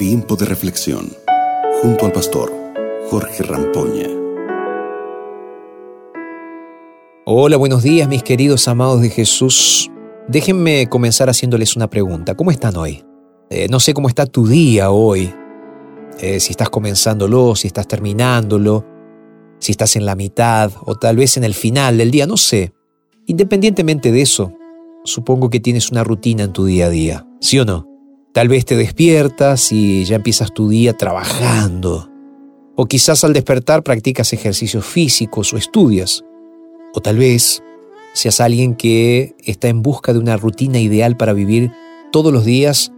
Tiempo de reflexión junto al pastor Jorge Rampoña. Hola, buenos días mis queridos amados de Jesús. Déjenme comenzar haciéndoles una pregunta. ¿Cómo están hoy? Eh, no sé cómo está tu día hoy. Eh, si estás comenzándolo, si estás terminándolo, si estás en la mitad o tal vez en el final del día, no sé. Independientemente de eso, supongo que tienes una rutina en tu día a día, ¿sí o no? Tal vez te despiertas y ya empiezas tu día trabajando. O quizás al despertar practicas ejercicios físicos o estudias. O tal vez seas alguien que está en busca de una rutina ideal para vivir todos los días.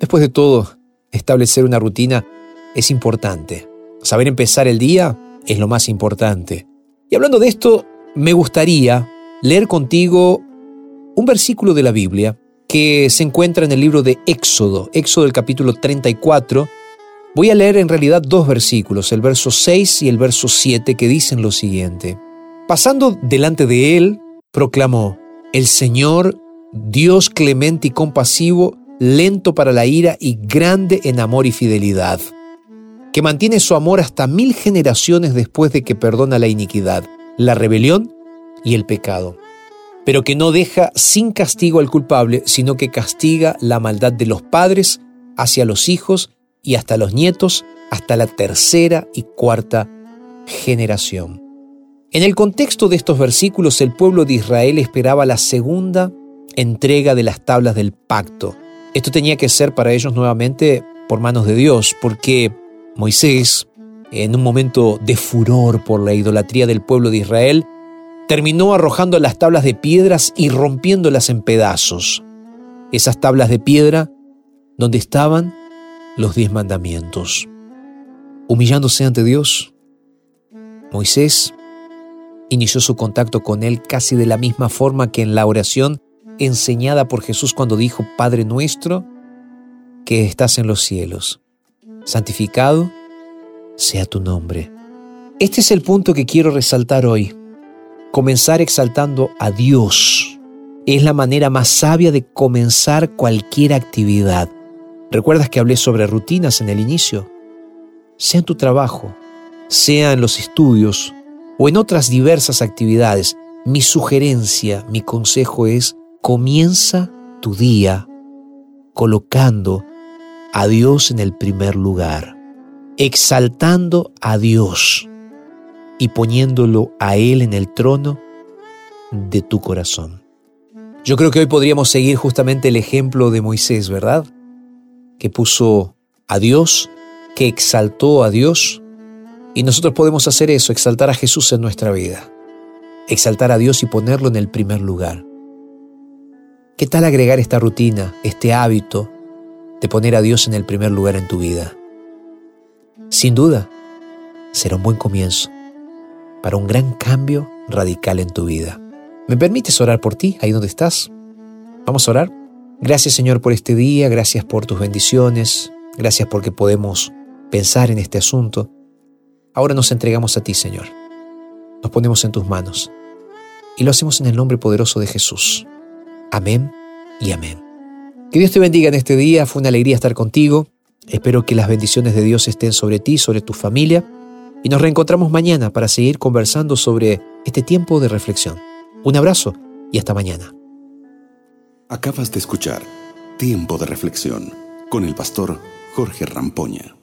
Después de todo, establecer una rutina es importante. Saber empezar el día es lo más importante. Y hablando de esto, me gustaría leer contigo un versículo de la Biblia que se encuentra en el libro de Éxodo, Éxodo del capítulo 34. Voy a leer en realidad dos versículos, el verso 6 y el verso 7, que dicen lo siguiente. Pasando delante de él, proclamó, El Señor, Dios clemente y compasivo, lento para la ira y grande en amor y fidelidad, que mantiene su amor hasta mil generaciones después de que perdona la iniquidad, la rebelión y el pecado pero que no deja sin castigo al culpable, sino que castiga la maldad de los padres hacia los hijos y hasta los nietos, hasta la tercera y cuarta generación. En el contexto de estos versículos, el pueblo de Israel esperaba la segunda entrega de las tablas del pacto. Esto tenía que ser para ellos nuevamente por manos de Dios, porque Moisés, en un momento de furor por la idolatría del pueblo de Israel, terminó arrojando las tablas de piedras y rompiéndolas en pedazos. Esas tablas de piedra donde estaban los diez mandamientos. Humillándose ante Dios, Moisés inició su contacto con él casi de la misma forma que en la oración enseñada por Jesús cuando dijo, Padre nuestro, que estás en los cielos, santificado sea tu nombre. Este es el punto que quiero resaltar hoy. Comenzar exaltando a Dios es la manera más sabia de comenzar cualquier actividad. ¿Recuerdas que hablé sobre rutinas en el inicio? Sea en tu trabajo, sea en los estudios o en otras diversas actividades, mi sugerencia, mi consejo es comienza tu día colocando a Dios en el primer lugar, exaltando a Dios y poniéndolo a Él en el trono de tu corazón. Yo creo que hoy podríamos seguir justamente el ejemplo de Moisés, ¿verdad? Que puso a Dios, que exaltó a Dios, y nosotros podemos hacer eso, exaltar a Jesús en nuestra vida, exaltar a Dios y ponerlo en el primer lugar. ¿Qué tal agregar esta rutina, este hábito de poner a Dios en el primer lugar en tu vida? Sin duda, será un buen comienzo para un gran cambio radical en tu vida. ¿Me permites orar por ti, ahí donde estás? Vamos a orar. Gracias Señor por este día, gracias por tus bendiciones, gracias porque podemos pensar en este asunto. Ahora nos entregamos a ti, Señor. Nos ponemos en tus manos y lo hacemos en el nombre poderoso de Jesús. Amén y amén. Que Dios te bendiga en este día, fue una alegría estar contigo. Espero que las bendiciones de Dios estén sobre ti, sobre tu familia y nos reencontramos mañana para seguir conversando sobre este tiempo de reflexión. Un abrazo y hasta mañana. Acabas de escuchar Tiempo de Reflexión con el pastor Jorge Rampoña.